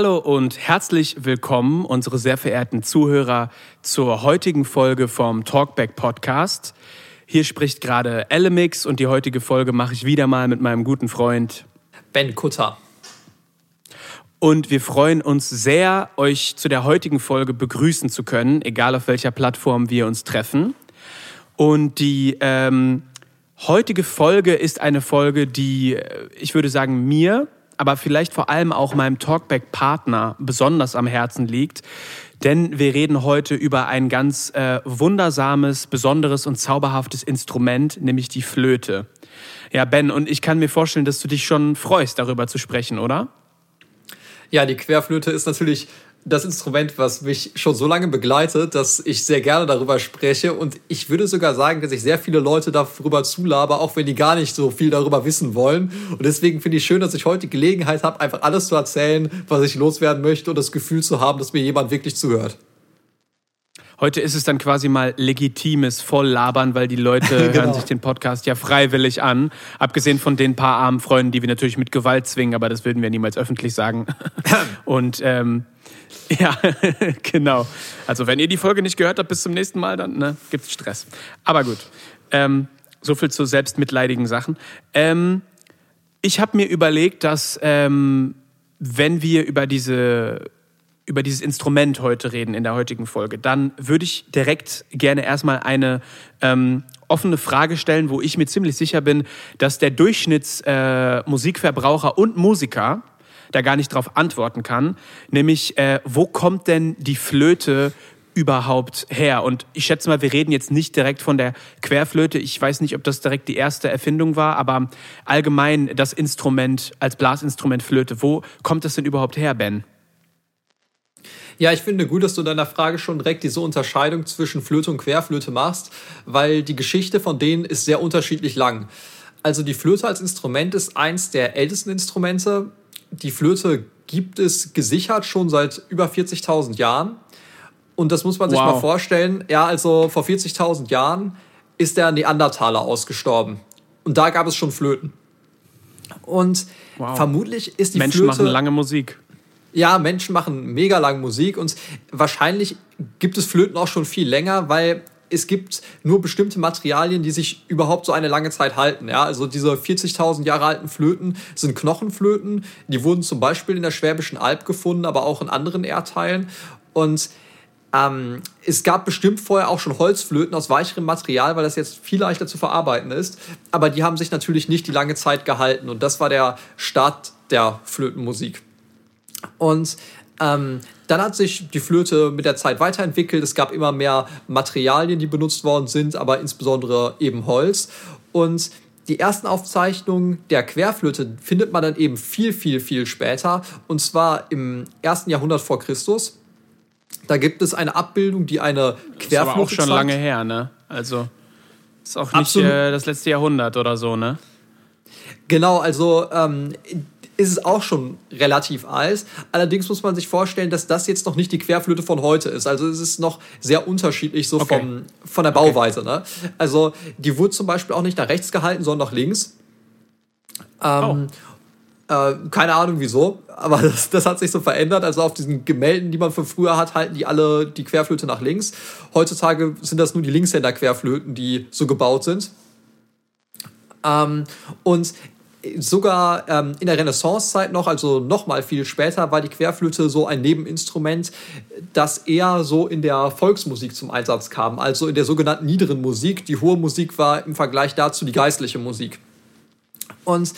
Hallo und herzlich willkommen, unsere sehr verehrten Zuhörer, zur heutigen Folge vom Talkback Podcast. Hier spricht gerade Elemix und die heutige Folge mache ich wieder mal mit meinem guten Freund Ben Kutter. Und wir freuen uns sehr, euch zu der heutigen Folge begrüßen zu können, egal auf welcher Plattform wir uns treffen. Und die ähm, heutige Folge ist eine Folge, die, äh, ich würde sagen, mir aber vielleicht vor allem auch meinem Talkback-Partner besonders am Herzen liegt. Denn wir reden heute über ein ganz äh, wundersames, besonderes und zauberhaftes Instrument, nämlich die Flöte. Ja, Ben, und ich kann mir vorstellen, dass du dich schon freust, darüber zu sprechen, oder? Ja, die Querflöte ist natürlich das Instrument, was mich schon so lange begleitet, dass ich sehr gerne darüber spreche. Und ich würde sogar sagen, dass ich sehr viele Leute darüber zulabe, auch wenn die gar nicht so viel darüber wissen wollen. Und deswegen finde ich schön, dass ich heute Gelegenheit habe, einfach alles zu erzählen, was ich loswerden möchte und das Gefühl zu haben, dass mir jemand wirklich zuhört. Heute ist es dann quasi mal legitimes Volllabern, weil die Leute genau. hören sich den Podcast ja freiwillig an. Abgesehen von den paar armen Freunden, die wir natürlich mit Gewalt zwingen, aber das würden wir niemals öffentlich sagen. Und ähm, ja, genau. Also wenn ihr die Folge nicht gehört habt bis zum nächsten Mal, dann ne, gibt es Stress. Aber gut, ähm, so viel zu selbstmitleidigen Sachen. Ähm, ich habe mir überlegt, dass ähm, wenn wir über diese über dieses Instrument heute reden in der heutigen Folge, dann würde ich direkt gerne erstmal eine ähm, offene Frage stellen, wo ich mir ziemlich sicher bin, dass der Durchschnittsmusikverbraucher äh, und Musiker da gar nicht darauf antworten kann, nämlich äh, wo kommt denn die Flöte überhaupt her? Und ich schätze mal, wir reden jetzt nicht direkt von der Querflöte. Ich weiß nicht, ob das direkt die erste Erfindung war, aber allgemein das Instrument als Blasinstrument Flöte. Wo kommt das denn überhaupt her, Ben? Ja, ich finde gut, dass du in deiner Frage schon direkt diese Unterscheidung zwischen Flöte und Querflöte machst, weil die Geschichte von denen ist sehr unterschiedlich lang. Also die Flöte als Instrument ist eins der ältesten Instrumente die Flöte gibt es gesichert schon seit über 40.000 Jahren. Und das muss man sich wow. mal vorstellen. Ja, also vor 40.000 Jahren ist der Neandertaler ausgestorben. Und da gab es schon Flöten. Und wow. vermutlich ist die Menschen Flöte. Menschen machen lange Musik. Ja, Menschen machen mega lange Musik und wahrscheinlich gibt es Flöten auch schon viel länger, weil es gibt nur bestimmte Materialien, die sich überhaupt so eine lange Zeit halten. Ja, also diese 40.000 Jahre alten Flöten sind Knochenflöten. Die wurden zum Beispiel in der Schwäbischen Alb gefunden, aber auch in anderen Erdteilen. Und ähm, es gab bestimmt vorher auch schon Holzflöten aus weicherem Material, weil das jetzt viel leichter zu verarbeiten ist. Aber die haben sich natürlich nicht die lange Zeit gehalten. Und das war der Start der Flötenmusik. Und ähm, dann hat sich die Flöte mit der Zeit weiterentwickelt. Es gab immer mehr Materialien, die benutzt worden sind, aber insbesondere eben Holz. Und die ersten Aufzeichnungen der Querflöte findet man dann eben viel, viel, viel später. Und zwar im ersten Jahrhundert vor Christus. Da gibt es eine Abbildung, die eine Querflöte. Das ist aber auch schon zeigt. lange her, ne? Also ist auch nicht äh, das letzte Jahrhundert oder so, ne? Genau, also ähm, ist es auch schon relativ alt. Allerdings muss man sich vorstellen, dass das jetzt noch nicht die Querflöte von heute ist. Also es ist noch sehr unterschiedlich so okay. vom, von der Bauweise. Okay. Ne? Also die wurde zum Beispiel auch nicht nach rechts gehalten, sondern nach links. Ähm, oh. äh, keine Ahnung wieso, aber das, das, hat sich so verändert. Also auf diesen Gemälden, die man von früher hat, halten die alle die Querflöte nach links. Heutzutage sind das nur die Linkshänder-Querflöten, die so gebaut sind. Ähm, und sogar ähm, in der Renaissancezeit noch, also noch mal viel später, war die Querflöte so ein Nebeninstrument, das eher so in der Volksmusik zum Einsatz kam, also in der sogenannten niederen Musik. Die hohe Musik war im Vergleich dazu die geistliche Musik. Und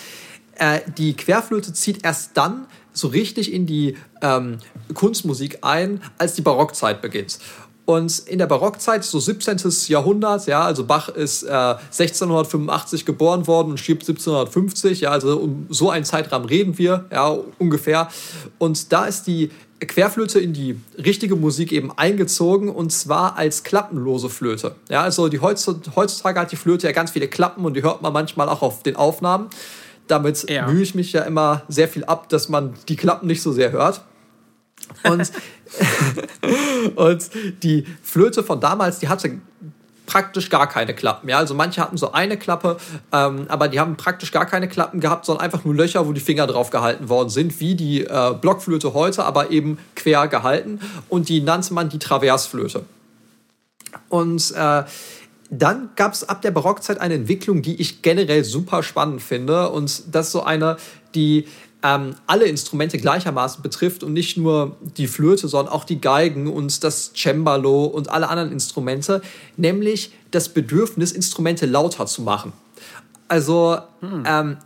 äh, die Querflöte zieht erst dann so richtig in die ähm, Kunstmusik ein, als die Barockzeit beginnt. Und in der Barockzeit, so 17. Jahrhundert, ja, also Bach ist äh, 1685 geboren worden und stirbt 1750, ja, also um so einen Zeitrahmen reden wir, ja, ungefähr. Und da ist die Querflöte in die richtige Musik eben eingezogen und zwar als klappenlose Flöte. Ja, also die heutzutage hat die Flöte ja ganz viele Klappen und die hört man manchmal auch auf den Aufnahmen. Damit ja. mühe ich mich ja immer sehr viel ab, dass man die Klappen nicht so sehr hört. Und, und die Flöte von damals, die hatte praktisch gar keine Klappen. Ja, also manche hatten so eine Klappe, ähm, aber die haben praktisch gar keine Klappen gehabt, sondern einfach nur Löcher, wo die Finger drauf gehalten worden sind, wie die äh, Blockflöte heute, aber eben quer gehalten. Und die nannte man die Traversflöte. Und äh, dann gab es ab der Barockzeit eine Entwicklung, die ich generell super spannend finde. Und das ist so eine, die ähm, alle Instrumente gleichermaßen betrifft und nicht nur die Flöte, sondern auch die Geigen und das Cembalo und alle anderen Instrumente, nämlich das Bedürfnis, Instrumente lauter zu machen. Also hm. ähm,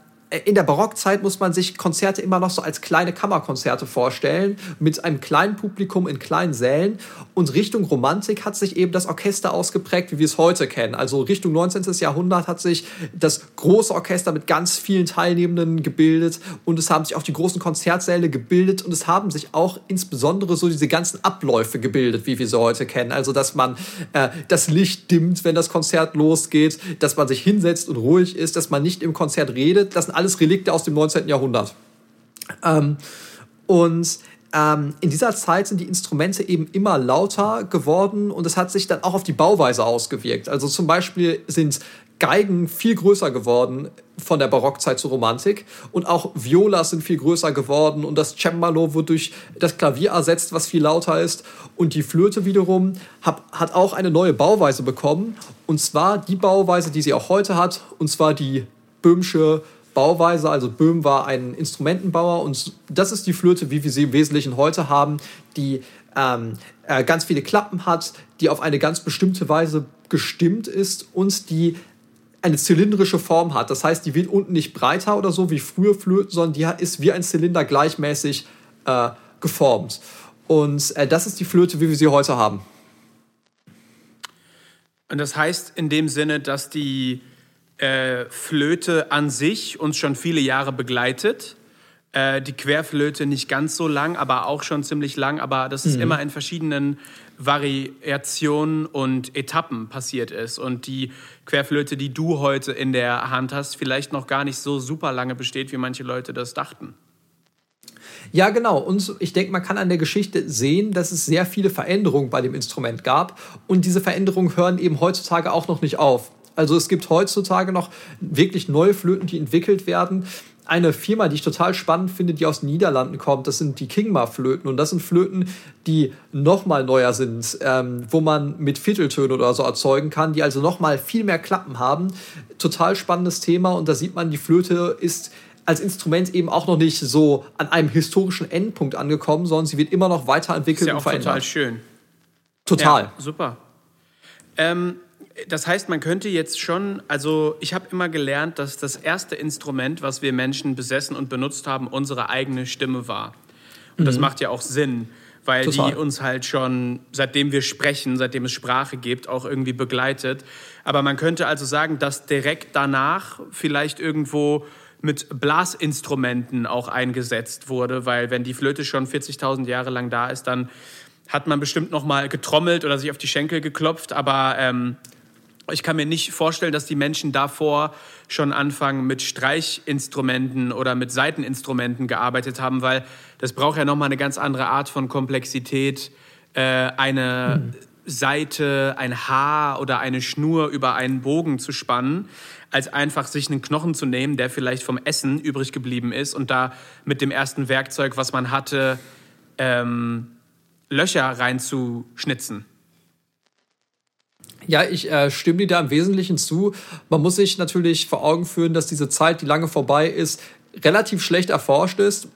in der Barockzeit muss man sich Konzerte immer noch so als kleine Kammerkonzerte vorstellen, mit einem kleinen Publikum in kleinen Sälen. Und Richtung Romantik hat sich eben das Orchester ausgeprägt, wie wir es heute kennen. Also Richtung 19. Jahrhundert hat sich das große Orchester mit ganz vielen Teilnehmenden gebildet und es haben sich auch die großen Konzertsäle gebildet und es haben sich auch insbesondere so diese ganzen Abläufe gebildet, wie wir sie heute kennen. Also dass man äh, das Licht dimmt, wenn das Konzert losgeht, dass man sich hinsetzt und ruhig ist, dass man nicht im Konzert redet. Das sind alles Relikte aus dem 19. Jahrhundert. Ähm, und ähm, in dieser Zeit sind die Instrumente eben immer lauter geworden und es hat sich dann auch auf die Bauweise ausgewirkt. Also zum Beispiel sind Geigen viel größer geworden von der Barockzeit zur Romantik und auch Violas sind viel größer geworden und das Cembalo wird durch das Klavier ersetzt, was viel lauter ist und die Flöte wiederum hab, hat auch eine neue Bauweise bekommen und zwar die Bauweise, die sie auch heute hat und zwar die böhmische Bauweise. Also Böhm war ein Instrumentenbauer und das ist die Flöte, wie wir sie im Wesentlichen heute haben, die ähm, äh, ganz viele Klappen hat, die auf eine ganz bestimmte Weise gestimmt ist und die eine zylindrische Form hat. Das heißt, die wird unten nicht breiter oder so wie früher Flöten, sondern die ist wie ein Zylinder gleichmäßig äh, geformt. Und äh, das ist die Flöte, wie wir sie heute haben. Und das heißt in dem Sinne, dass die äh, Flöte an sich uns schon viele Jahre begleitet. Äh, die Querflöte nicht ganz so lang, aber auch schon ziemlich lang. Aber das ist mhm. immer in verschiedenen Variationen und Etappen passiert ist. Und die Querflöte, die du heute in der Hand hast, vielleicht noch gar nicht so super lange besteht, wie manche Leute das dachten. Ja, genau. Und ich denke, man kann an der Geschichte sehen, dass es sehr viele Veränderungen bei dem Instrument gab. Und diese Veränderungen hören eben heutzutage auch noch nicht auf. Also es gibt heutzutage noch wirklich neue Flöten, die entwickelt werden. Eine Firma, die ich total spannend finde, die aus den Niederlanden kommt, das sind die Kingma-Flöten. Und das sind Flöten, die noch mal neuer sind, ähm, wo man mit Vierteltönen oder so erzeugen kann, die also noch mal viel mehr Klappen haben. Total spannendes Thema. Und da sieht man, die Flöte ist als Instrument eben auch noch nicht so an einem historischen Endpunkt angekommen, sondern sie wird immer noch weiterentwickelt ist ja und verändert. Total schön. Total. Ja, super. Ähm, das heißt, man könnte jetzt schon, also ich habe immer gelernt, dass das erste Instrument, was wir Menschen besessen und benutzt haben, unsere eigene Stimme war. Und mhm. das macht ja auch Sinn, weil Total. die uns halt schon, seitdem wir sprechen, seitdem es Sprache gibt, auch irgendwie begleitet. Aber man könnte also sagen, dass direkt danach vielleicht irgendwo mit Blasinstrumenten auch eingesetzt wurde, weil wenn die Flöte schon 40.000 Jahre lang da ist, dann hat man bestimmt noch mal getrommelt oder sich auf die Schenkel geklopft, aber ähm, ich kann mir nicht vorstellen, dass die Menschen davor schon anfangen mit Streichinstrumenten oder mit Saiteninstrumenten gearbeitet haben, weil das braucht ja nochmal eine ganz andere Art von Komplexität. Äh, eine. Seite, ein Haar oder eine Schnur über einen Bogen zu spannen, als einfach sich einen Knochen zu nehmen, der vielleicht vom Essen übrig geblieben ist und da mit dem ersten Werkzeug, was man hatte, ähm, Löcher reinzuschnitzen. Ja, ich äh, stimme dir da im Wesentlichen zu. Man muss sich natürlich vor Augen führen, dass diese Zeit, die lange vorbei ist, relativ schlecht erforscht ist.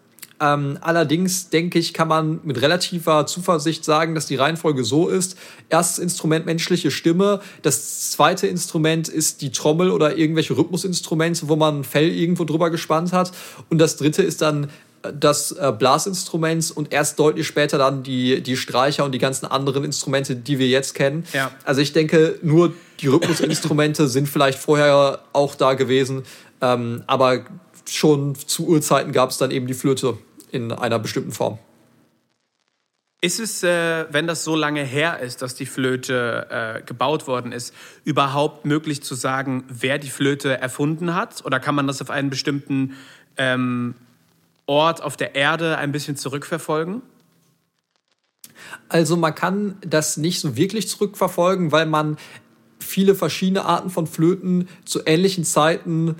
Ähm, allerdings denke ich, kann man mit relativer Zuversicht sagen, dass die Reihenfolge so ist. Erstes Instrument menschliche Stimme, das zweite Instrument ist die Trommel oder irgendwelche Rhythmusinstrumente, wo man ein Fell irgendwo drüber gespannt hat. Und das dritte ist dann das äh, Blasinstrument und erst deutlich später dann die, die Streicher und die ganzen anderen Instrumente, die wir jetzt kennen. Ja. Also ich denke, nur die Rhythmusinstrumente sind vielleicht vorher auch da gewesen, ähm, aber schon zu Urzeiten gab es dann eben die Flöte in einer bestimmten Form. Ist es, äh, wenn das so lange her ist, dass die Flöte äh, gebaut worden ist, überhaupt möglich zu sagen, wer die Flöte erfunden hat? Oder kann man das auf einen bestimmten ähm, Ort auf der Erde ein bisschen zurückverfolgen? Also man kann das nicht so wirklich zurückverfolgen, weil man viele verschiedene Arten von Flöten zu ähnlichen Zeiten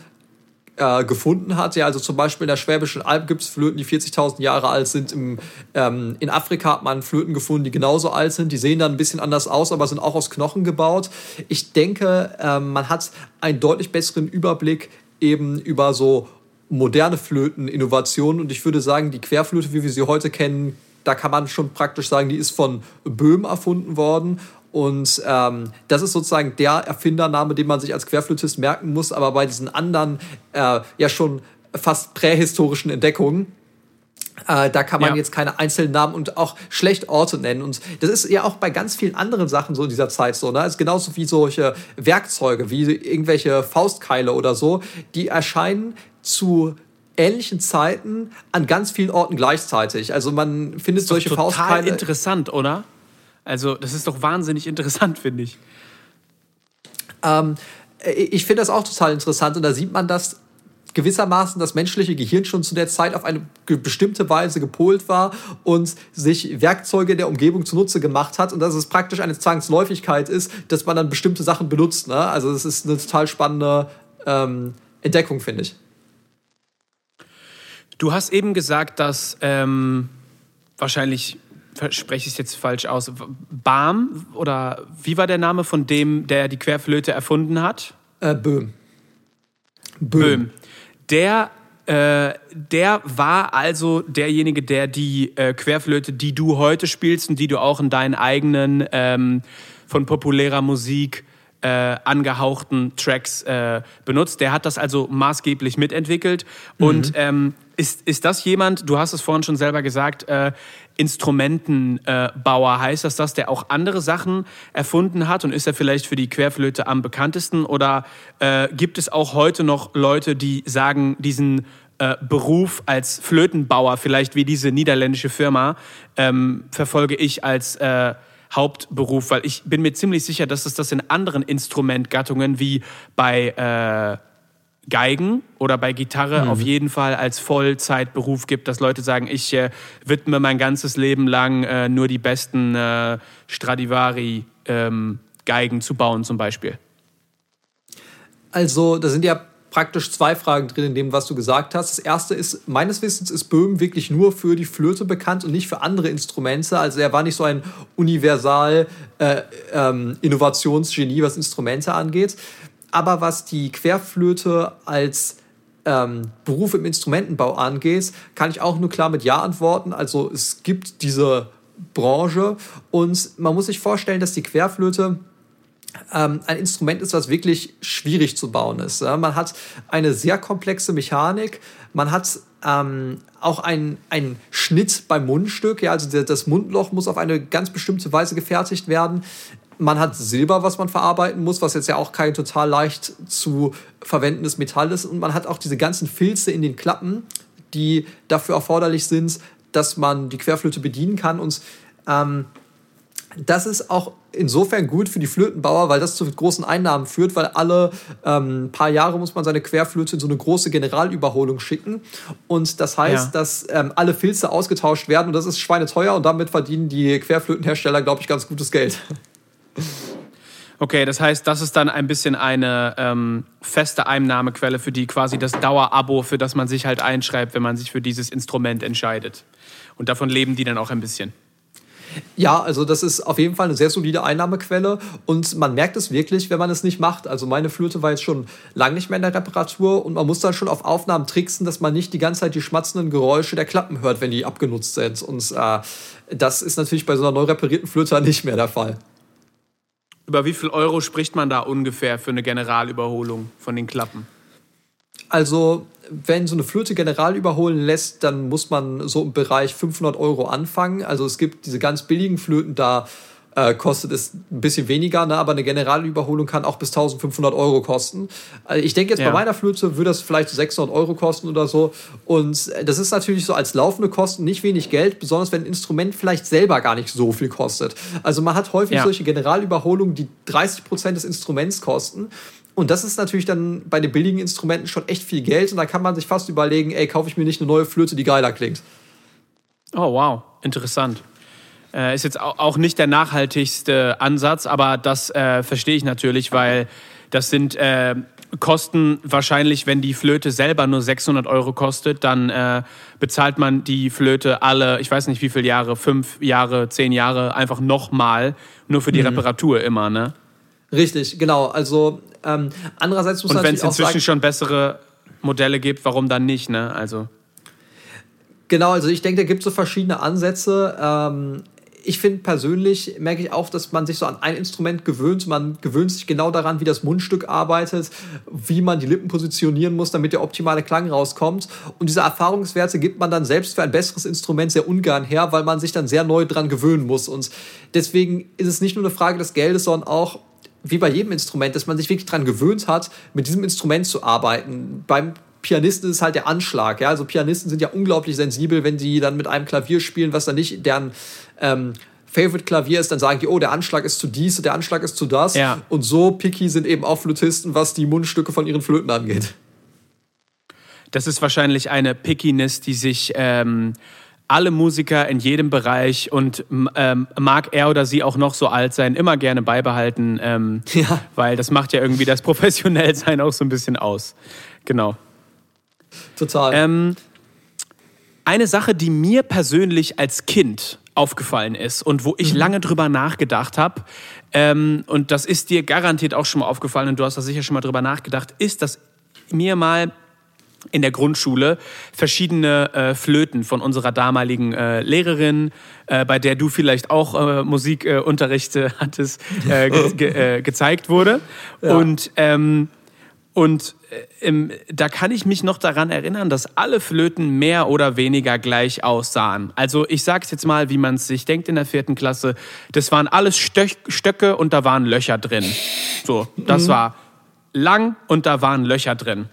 äh, gefunden hat. Ja, also zum Beispiel in der Schwäbischen Alb gibt es Flöten, die 40.000 Jahre alt sind. Im, ähm, in Afrika hat man Flöten gefunden, die genauso alt sind. Die sehen dann ein bisschen anders aus, aber sind auch aus Knochen gebaut. Ich denke, ähm, man hat einen deutlich besseren Überblick eben über so moderne Flöten, Innovationen. Und ich würde sagen, die Querflöte, wie wir sie heute kennen, da kann man schon praktisch sagen, die ist von Böhm erfunden worden. Und ähm, das ist sozusagen der Erfindername, den man sich als Querflötist merken muss. Aber bei diesen anderen äh, ja schon fast prähistorischen Entdeckungen, äh, da kann man ja. jetzt keine einzelnen Namen und auch schlecht Orte nennen. Und das ist ja auch bei ganz vielen anderen Sachen so in dieser Zeit so. Ne? Also genauso wie solche Werkzeuge, wie irgendwelche Faustkeile oder so, die erscheinen zu ähnlichen Zeiten an ganz vielen Orten gleichzeitig. Also man findet solche total Faustkeile. interessant, oder? Also das ist doch wahnsinnig interessant, finde ich. Ähm, ich finde das auch total interessant und da sieht man, dass gewissermaßen das menschliche Gehirn schon zu der Zeit auf eine bestimmte Weise gepolt war und sich Werkzeuge der Umgebung zunutze gemacht hat und dass es praktisch eine Zwangsläufigkeit ist, dass man dann bestimmte Sachen benutzt. Ne? Also das ist eine total spannende ähm, Entdeckung, finde ich. Du hast eben gesagt, dass ähm, wahrscheinlich spreche ich es jetzt falsch aus, Bahm oder wie war der Name von dem, der die Querflöte erfunden hat? Äh, Böhm. Böhm. Böhm. Der, äh, der war also derjenige, der die äh, Querflöte, die du heute spielst und die du auch in deinen eigenen ähm, von populärer Musik äh, angehauchten Tracks äh, benutzt. Der hat das also maßgeblich mitentwickelt. Mhm. Und ähm, ist, ist das jemand, du hast es vorhin schon selber gesagt, äh, Instrumentenbauer, heißt das das, der auch andere Sachen erfunden hat und ist er vielleicht für die Querflöte am bekanntesten? Oder äh, gibt es auch heute noch Leute, die sagen, diesen äh, Beruf als Flötenbauer, vielleicht wie diese niederländische Firma, ähm, verfolge ich als äh, Hauptberuf, weil ich bin mir ziemlich sicher, dass es das in anderen Instrumentgattungen wie bei äh, Geigen oder bei Gitarre mhm. auf jeden Fall als Vollzeitberuf gibt, dass Leute sagen, ich äh, widme mein ganzes Leben lang äh, nur die besten äh, Stradivari ähm, Geigen zu bauen zum Beispiel. Also da sind ja praktisch zwei Fragen drin in dem, was du gesagt hast. Das erste ist, meines Wissens ist Böhm wirklich nur für die Flöte bekannt und nicht für andere Instrumente. Also er war nicht so ein universal äh, ähm, Innovationsgenie, was Instrumente angeht. Aber was die Querflöte als ähm, Beruf im Instrumentenbau angeht, kann ich auch nur klar mit Ja antworten. Also es gibt diese Branche und man muss sich vorstellen, dass die Querflöte ähm, ein Instrument ist, was wirklich schwierig zu bauen ist. Man hat eine sehr komplexe Mechanik, man hat ähm, auch einen Schnitt beim Mundstück, ja, also der, das Mundloch muss auf eine ganz bestimmte Weise gefertigt werden. Man hat Silber, was man verarbeiten muss, was jetzt ja auch kein total leicht zu verwendendes Metall ist. Und man hat auch diese ganzen Filze in den Klappen, die dafür erforderlich sind, dass man die Querflöte bedienen kann. Und ähm, das ist auch insofern gut für die Flötenbauer, weil das zu großen Einnahmen führt, weil alle ähm, paar Jahre muss man seine Querflöte in so eine große Generalüberholung schicken. Und das heißt, ja. dass ähm, alle Filze ausgetauscht werden und das ist schweineteuer und damit verdienen die Querflötenhersteller, glaube ich, ganz gutes Geld. Okay, das heißt, das ist dann ein bisschen eine ähm, feste Einnahmequelle für die quasi das Dauerabo, für das man sich halt einschreibt, wenn man sich für dieses Instrument entscheidet. Und davon leben die dann auch ein bisschen. Ja, also das ist auf jeden Fall eine sehr solide Einnahmequelle und man merkt es wirklich, wenn man es nicht macht. Also meine Flöte war jetzt schon lange nicht mehr in der Reparatur und man muss dann schon auf Aufnahmen tricksen, dass man nicht die ganze Zeit die schmatzenden Geräusche der Klappen hört, wenn die abgenutzt sind. Und äh, das ist natürlich bei so einer neu reparierten Flöte nicht mehr der Fall. Über wie viel Euro spricht man da ungefähr für eine Generalüberholung von den Klappen? Also, wenn so eine Flöte general überholen lässt, dann muss man so im Bereich 500 Euro anfangen. Also es gibt diese ganz billigen Flöten, da äh, kostet es ein bisschen weniger, ne? aber eine Generalüberholung kann auch bis 1500 Euro kosten. Also ich denke jetzt ja. bei meiner Flöte würde das vielleicht 600 Euro kosten oder so. Und äh, das ist natürlich so als laufende Kosten nicht wenig Geld, besonders wenn ein Instrument vielleicht selber gar nicht so viel kostet. Also man hat häufig ja. solche Generalüberholungen, die 30 Prozent des Instruments kosten. Und das ist natürlich dann bei den billigen Instrumenten schon echt viel Geld. Und da kann man sich fast überlegen, ey, kaufe ich mir nicht eine neue Flöte, die geiler klingt. Oh, wow, interessant. Äh, ist jetzt auch nicht der nachhaltigste Ansatz, aber das äh, verstehe ich natürlich, weil das sind äh, Kosten wahrscheinlich, wenn die Flöte selber nur 600 Euro kostet, dann äh, bezahlt man die Flöte alle, ich weiß nicht wie viele Jahre, fünf Jahre, zehn Jahre, einfach nochmal, nur für die mhm. Reparatur immer, ne? Richtig, genau. Also ähm, andererseits muss man Und wenn es inzwischen schon bessere Modelle gibt, warum dann nicht, ne? Also Genau, also ich denke, da gibt es so verschiedene Ansätze. Ähm, ich finde persönlich, merke ich auch, dass man sich so an ein Instrument gewöhnt. Man gewöhnt sich genau daran, wie das Mundstück arbeitet, wie man die Lippen positionieren muss, damit der optimale Klang rauskommt. Und diese Erfahrungswerte gibt man dann selbst für ein besseres Instrument sehr ungern her, weil man sich dann sehr neu dran gewöhnen muss. Und deswegen ist es nicht nur eine Frage des Geldes, sondern auch wie bei jedem Instrument, dass man sich wirklich daran gewöhnt hat, mit diesem Instrument zu arbeiten. Beim Pianisten ist halt der Anschlag. Ja? Also Pianisten sind ja unglaublich sensibel, wenn die dann mit einem Klavier spielen, was dann nicht deren ähm, Favorite-Klavier ist, dann sagen die, oh, der Anschlag ist zu dies und der Anschlag ist zu das. Ja. Und so picky sind eben auch Flötisten, was die Mundstücke von ihren Flöten angeht. Das ist wahrscheinlich eine Pickiness, die sich ähm, alle Musiker in jedem Bereich und ähm, mag er oder sie auch noch so alt sein, immer gerne beibehalten, ähm, ja. weil das macht ja irgendwie das Professionellsein auch so ein bisschen aus. Genau. Total. Ähm, eine Sache, die mir persönlich als Kind aufgefallen ist und wo ich mhm. lange drüber nachgedacht habe, ähm, und das ist dir garantiert auch schon mal aufgefallen und du hast da sicher schon mal drüber nachgedacht, ist, dass mir mal in der Grundschule verschiedene äh, Flöten von unserer damaligen äh, Lehrerin, äh, bei der du vielleicht auch äh, Musikunterricht hattest, äh, ge ge äh, gezeigt wurde. Ja. Und ähm, und äh, im, da kann ich mich noch daran erinnern, dass alle Flöten mehr oder weniger gleich aussahen. Also ich sage es jetzt mal, wie man es sich denkt in der vierten Klasse. Das waren alles Stök Stöcke und da waren Löcher drin. So, das mhm. war lang und da waren Löcher drin.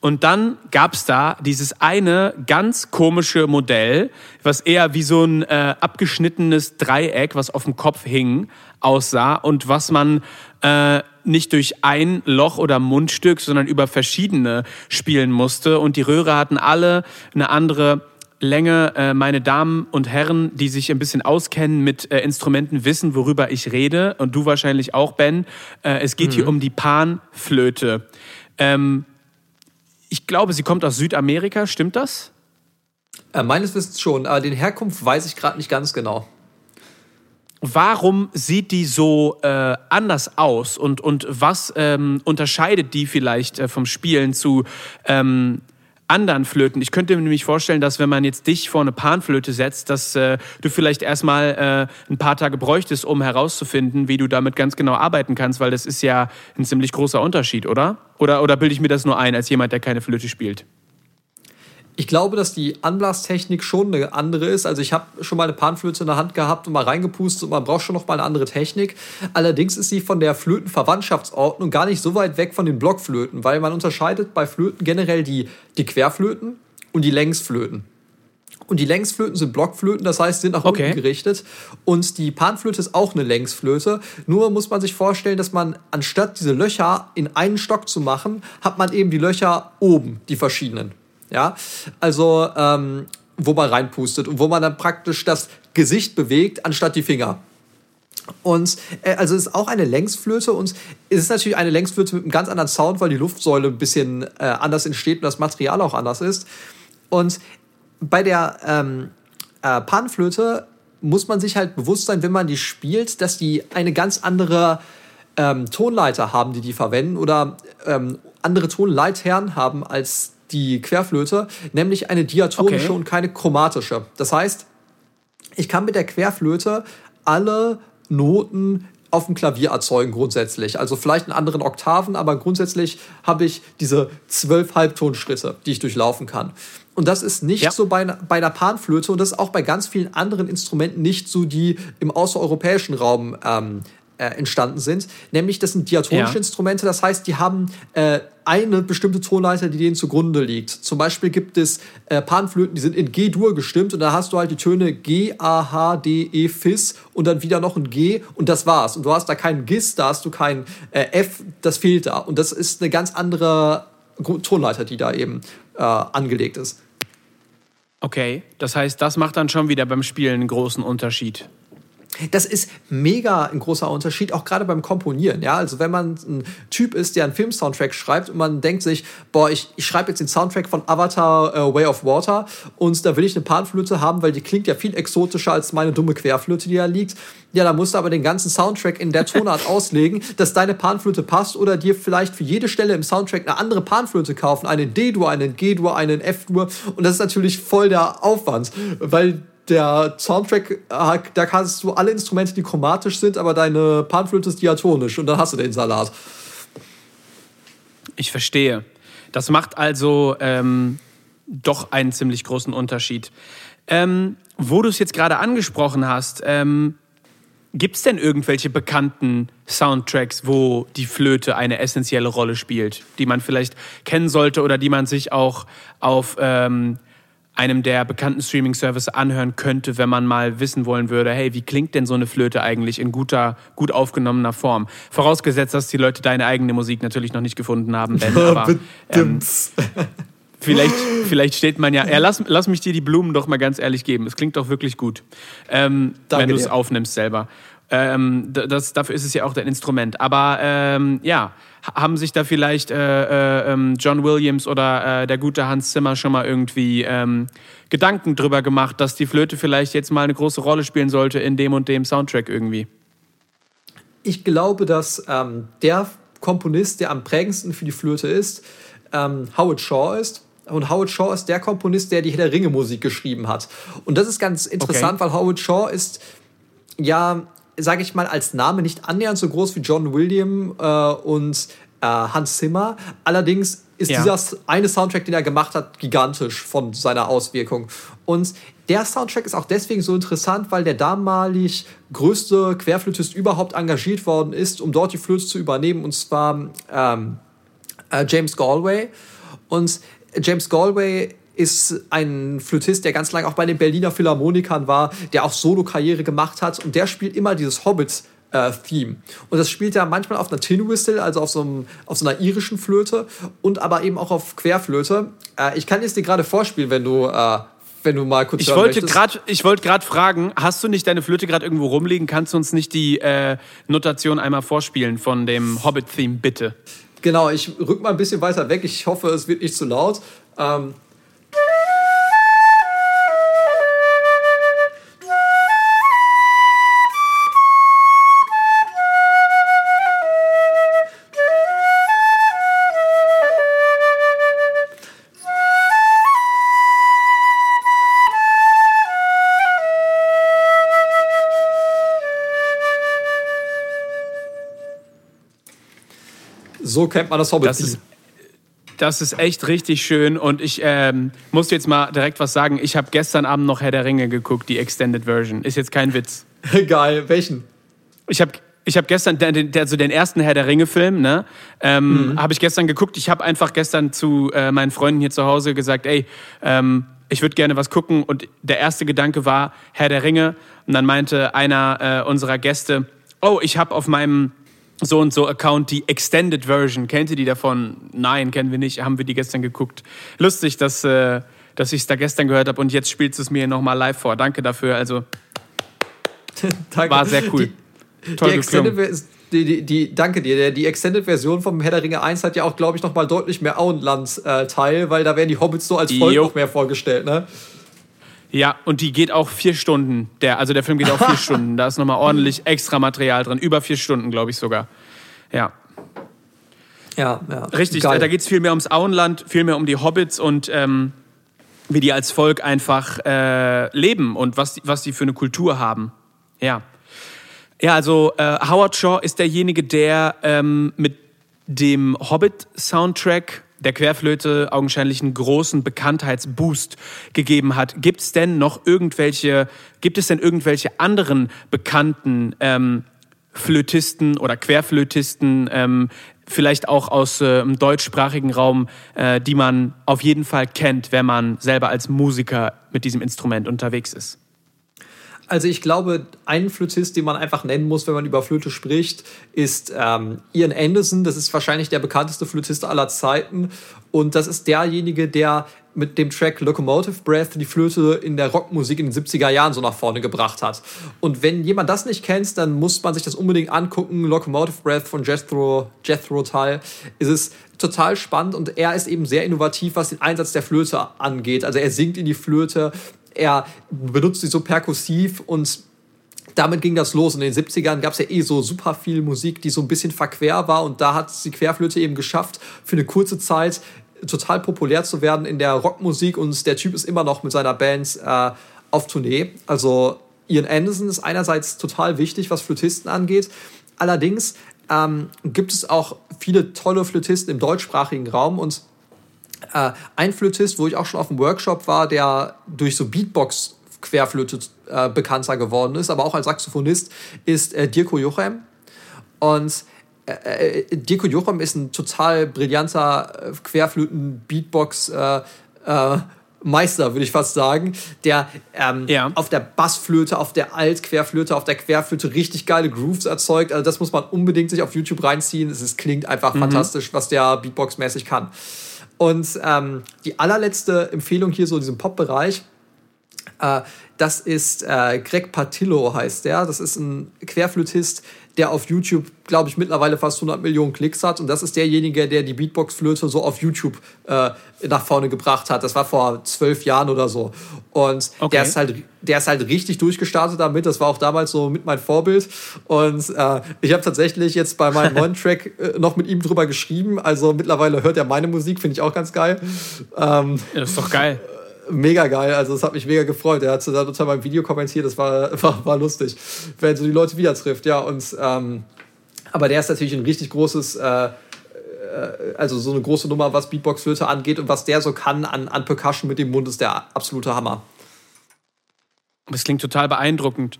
Und dann gab es da dieses eine ganz komische Modell, was eher wie so ein äh, abgeschnittenes Dreieck, was auf dem Kopf hing, aussah und was man äh, nicht durch ein Loch oder Mundstück, sondern über verschiedene spielen musste. Und die Röhre hatten alle eine andere Länge. Äh, meine Damen und Herren, die sich ein bisschen auskennen mit äh, Instrumenten, wissen, worüber ich rede. Und du wahrscheinlich auch, Ben. Äh, es geht mhm. hier um die Panflöte. Ähm, ich glaube, sie kommt aus Südamerika, stimmt das? Meines Wissens schon, aber den Herkunft weiß ich gerade nicht ganz genau warum sieht die so äh, anders aus und, und was ähm, unterscheidet die vielleicht äh, vom Spielen zu ähm, anderen Flöten? Ich könnte mir nämlich vorstellen, dass wenn man jetzt dich vor eine Panflöte setzt, dass äh, du vielleicht erstmal äh, ein paar Tage bräuchtest, um herauszufinden, wie du damit ganz genau arbeiten kannst, weil das ist ja ein ziemlich großer Unterschied, oder? Oder, oder bilde ich mir das nur ein als jemand, der keine Flöte spielt? Ich glaube, dass die Anblastechnik schon eine andere ist. Also ich habe schon mal eine Panflöte in der Hand gehabt und mal reingepustet und man braucht schon noch mal eine andere Technik. Allerdings ist sie von der Flötenverwandtschaftsordnung gar nicht so weit weg von den Blockflöten, weil man unterscheidet bei Flöten generell die, die Querflöten und die Längsflöten. Und die Längsflöten sind Blockflöten, das heißt, sind nach okay. unten gerichtet. Und die Panflöte ist auch eine Längsflöte. Nur muss man sich vorstellen, dass man anstatt diese Löcher in einen Stock zu machen, hat man eben die Löcher oben, die verschiedenen. Ja, also ähm, wo man reinpustet und wo man dann praktisch das Gesicht bewegt, anstatt die Finger. Und äh, also es ist auch eine Längsflöte und es ist natürlich eine Längsflöte mit einem ganz anderen Sound, weil die Luftsäule ein bisschen äh, anders entsteht und das Material auch anders ist. Und bei der ähm, äh, Panflöte muss man sich halt bewusst sein, wenn man die spielt, dass die eine ganz andere ähm, Tonleiter haben, die die verwenden oder ähm, andere Tonleitherren haben als die Querflöte, nämlich eine diatonische okay. und keine chromatische. Das heißt, ich kann mit der Querflöte alle Noten auf dem Klavier erzeugen grundsätzlich. Also vielleicht in anderen Oktaven, aber grundsätzlich habe ich diese zwölf Halbtonschritte, die ich durchlaufen kann. Und das ist nicht ja. so bei, bei der Panflöte und das ist auch bei ganz vielen anderen Instrumenten nicht so, die im außereuropäischen Raum ähm, äh, entstanden sind. Nämlich, das sind diatonische ja. Instrumente, das heißt, die haben äh, eine bestimmte Tonleiter, die denen zugrunde liegt. Zum Beispiel gibt es äh, Panflöten, die sind in G-Dur gestimmt und da hast du halt die Töne G, A, H, D, E, Fis und dann wieder noch ein G und das war's. Und du hast da keinen Gis, da hast du kein äh, F, das fehlt da. Und das ist eine ganz andere Tonleiter, die da eben äh, angelegt ist. Okay, das heißt, das macht dann schon wieder beim Spielen einen großen Unterschied. Das ist mega ein großer Unterschied, auch gerade beim Komponieren. Ja, also wenn man ein Typ ist, der einen Film-Soundtrack schreibt und man denkt sich, boah, ich, ich schreibe jetzt den Soundtrack von Avatar uh, Way of Water und da will ich eine Panflöte haben, weil die klingt ja viel exotischer als meine dumme Querflöte, die da liegt. Ja, da musst du aber den ganzen Soundtrack in der Tonart auslegen, dass deine Panflöte passt oder dir vielleicht für jede Stelle im Soundtrack eine andere Panflöte kaufen, einen D-Dur, einen G-Dur, einen F-Dur und das ist natürlich voll der Aufwand, weil der Soundtrack, äh, da kannst du alle Instrumente, die chromatisch sind, aber deine Panflöte ist diatonisch und dann hast du den Salat. Ich verstehe. Das macht also ähm, doch einen ziemlich großen Unterschied. Ähm, wo du es jetzt gerade angesprochen hast, ähm, gibt es denn irgendwelche bekannten Soundtracks, wo die Flöte eine essentielle Rolle spielt, die man vielleicht kennen sollte oder die man sich auch auf ähm, einem der bekannten Streaming-Service anhören könnte, wenn man mal wissen wollen würde, hey, wie klingt denn so eine Flöte eigentlich in guter, gut aufgenommener Form? Vorausgesetzt, dass die Leute deine eigene Musik natürlich noch nicht gefunden haben, Ben, aber ähm, vielleicht, vielleicht steht man ja, ja lass, lass mich dir die Blumen doch mal ganz ehrlich geben. Es klingt doch wirklich gut, ähm, wenn du es aufnimmst selber. Ähm, das, dafür ist es ja auch dein Instrument. Aber ähm, ja, haben sich da vielleicht äh, äh, ähm, John Williams oder äh, der gute Hans Zimmer schon mal irgendwie ähm, Gedanken drüber gemacht, dass die Flöte vielleicht jetzt mal eine große Rolle spielen sollte in dem und dem Soundtrack irgendwie? Ich glaube, dass ähm, der Komponist, der am prägendsten für die Flöte ist, ähm, Howard Shaw ist. Und Howard Shaw ist der Komponist, der die Herr der Ringe Musik geschrieben hat. Und das ist ganz interessant, okay. weil Howard Shaw ist ja sage ich mal, als Name nicht annähernd so groß wie John William äh, und äh, Hans Zimmer. Allerdings ist ja. dieser eine Soundtrack, den er gemacht hat, gigantisch von seiner Auswirkung. Und der Soundtrack ist auch deswegen so interessant, weil der damalig größte Querflötist überhaupt engagiert worden ist, um dort die Flöte zu übernehmen, und zwar ähm, äh, James Galway. Und James Galway ist ein Flötist, der ganz lange auch bei den Berliner Philharmonikern war, der auch Solo-Karriere gemacht hat und der spielt immer dieses Hobbit. Äh, Theme. Und das spielt er manchmal auf einer Tin Whistle, also auf so, einem, auf so einer irischen Flöte und aber eben auch auf Querflöte. Äh, ich kann es dir gerade vorspielen, wenn du, äh, wenn du mal kurz ich wollte grad, Ich wollte gerade fragen, hast du nicht deine Flöte gerade irgendwo rumliegen? Kannst du uns nicht die äh, Notation einmal vorspielen von dem Hobbit-Theme, bitte? Genau, ich rück mal ein bisschen weiter weg. Ich hoffe, es wird nicht zu laut. Ähm, So kennt man das Hobbit. Das ist, das ist echt richtig schön und ich ähm, muss jetzt mal direkt was sagen. Ich habe gestern Abend noch Herr der Ringe geguckt, die Extended Version. Ist jetzt kein Witz. Geil, welchen? Ich habe ich habe gestern den, also den ersten Herr der Ringe Film, ne, ähm, mhm. habe ich gestern geguckt. Ich habe einfach gestern zu äh, meinen Freunden hier zu Hause gesagt, ey, ähm, ich würde gerne was gucken. Und der erste Gedanke war Herr der Ringe. Und dann meinte einer äh, unserer Gäste, oh, ich habe auf meinem so und so Account die Extended Version. Kennt ihr die davon? Nein, kennen wir nicht. Haben wir die gestern geguckt. Lustig, dass, äh, dass ich es da gestern gehört habe und jetzt spielst du es mir nochmal live vor. Danke dafür. Also Danke. war sehr cool. Die, Toll die Extended die, die, die, danke dir. Die Extended-Version vom Herr der Ringe 1 hat ja auch, glaube ich, noch mal deutlich mehr Auenland-Teil, äh, weil da werden die Hobbits so als Volk jo. noch mehr vorgestellt, ne? Ja, und die geht auch vier Stunden. Der, also der Film geht auch vier Stunden. Da ist nochmal ordentlich extra Material drin. Über vier Stunden, glaube ich sogar. Ja. Ja, ja. Richtig, Geil. da geht es viel mehr ums Auenland, viel mehr um die Hobbits und ähm, wie die als Volk einfach äh, leben und was die, was die für eine Kultur haben. Ja. Ja, also äh, Howard Shaw ist derjenige, der ähm, mit dem Hobbit-Soundtrack der Querflöte augenscheinlich einen großen Bekanntheitsboost gegeben hat. Gibt es denn noch irgendwelche, gibt es denn irgendwelche anderen bekannten ähm, Flötisten oder Querflötisten, ähm, vielleicht auch aus äh, dem deutschsprachigen Raum, äh, die man auf jeden Fall kennt, wenn man selber als Musiker mit diesem Instrument unterwegs ist? Also ich glaube, ein Flötist, den man einfach nennen muss, wenn man über Flöte spricht, ist ähm, Ian Anderson. Das ist wahrscheinlich der bekannteste Flötist aller Zeiten. Und das ist derjenige, der mit dem Track Locomotive Breath die Flöte in der Rockmusik in den 70er Jahren so nach vorne gebracht hat. Und wenn jemand das nicht kennt, dann muss man sich das unbedingt angucken. Locomotive Breath von Jethro, Jethro Tull. Es ist total spannend und er ist eben sehr innovativ, was den Einsatz der Flöte angeht. Also er singt in die Flöte, er benutzt sie so perkussiv und damit ging das los. In den 70ern gab es ja eh so super viel Musik, die so ein bisschen verquer war und da hat die Querflöte eben geschafft, für eine kurze Zeit total populär zu werden in der Rockmusik und der Typ ist immer noch mit seiner Band äh, auf Tournee. Also Ian Anderson ist einerseits total wichtig, was Flötisten angeht. Allerdings ähm, gibt es auch viele tolle Flötisten im deutschsprachigen Raum und äh, ein Flötist, wo ich auch schon auf dem Workshop war, der durch so Beatbox Querflöte äh, bekannter geworden ist, aber auch als Saxophonist, ist äh, Dirko Jochem. Und äh, äh Dirko Jochem ist ein total brillanter äh, Querflöten-Beatbox- äh, Meister, würde ich fast sagen, der ähm, ja. auf der Bassflöte, auf der Alt-Querflöte, auf der Querflöte richtig geile Grooves erzeugt. Also das muss man unbedingt sich auf YouTube reinziehen. Es ist, klingt einfach mhm. fantastisch, was der Beatbox-mäßig kann. Und ähm, die allerletzte Empfehlung hier so in diesem Pop-Bereich, äh, das ist äh, Greg Patillo heißt der. Das ist ein Querflötist, der auf YouTube, glaube ich, mittlerweile fast 100 Millionen Klicks hat. Und das ist derjenige, der die Beatbox-Flöte so auf YouTube äh, nach vorne gebracht hat. Das war vor zwölf Jahren oder so. Und okay. der, ist halt, der ist halt richtig durchgestartet damit. Das war auch damals so mit mein Vorbild. Und äh, ich habe tatsächlich jetzt bei meinem neuen Track äh, noch mit ihm drüber geschrieben. Also mittlerweile hört er meine Musik, finde ich auch ganz geil. Ähm, ja, das ist doch geil mega geil. Also es hat mich mega gefreut. Er hat dann unter Video kommentiert, das war, war, war lustig, wenn so die Leute wieder trifft. Ja, und ähm, aber der ist natürlich ein richtig großes, äh, äh, also so eine große Nummer, was Beatbox-Flöte angeht und was der so kann an, an Percussion mit dem Mund, ist der absolute Hammer. Das klingt total beeindruckend.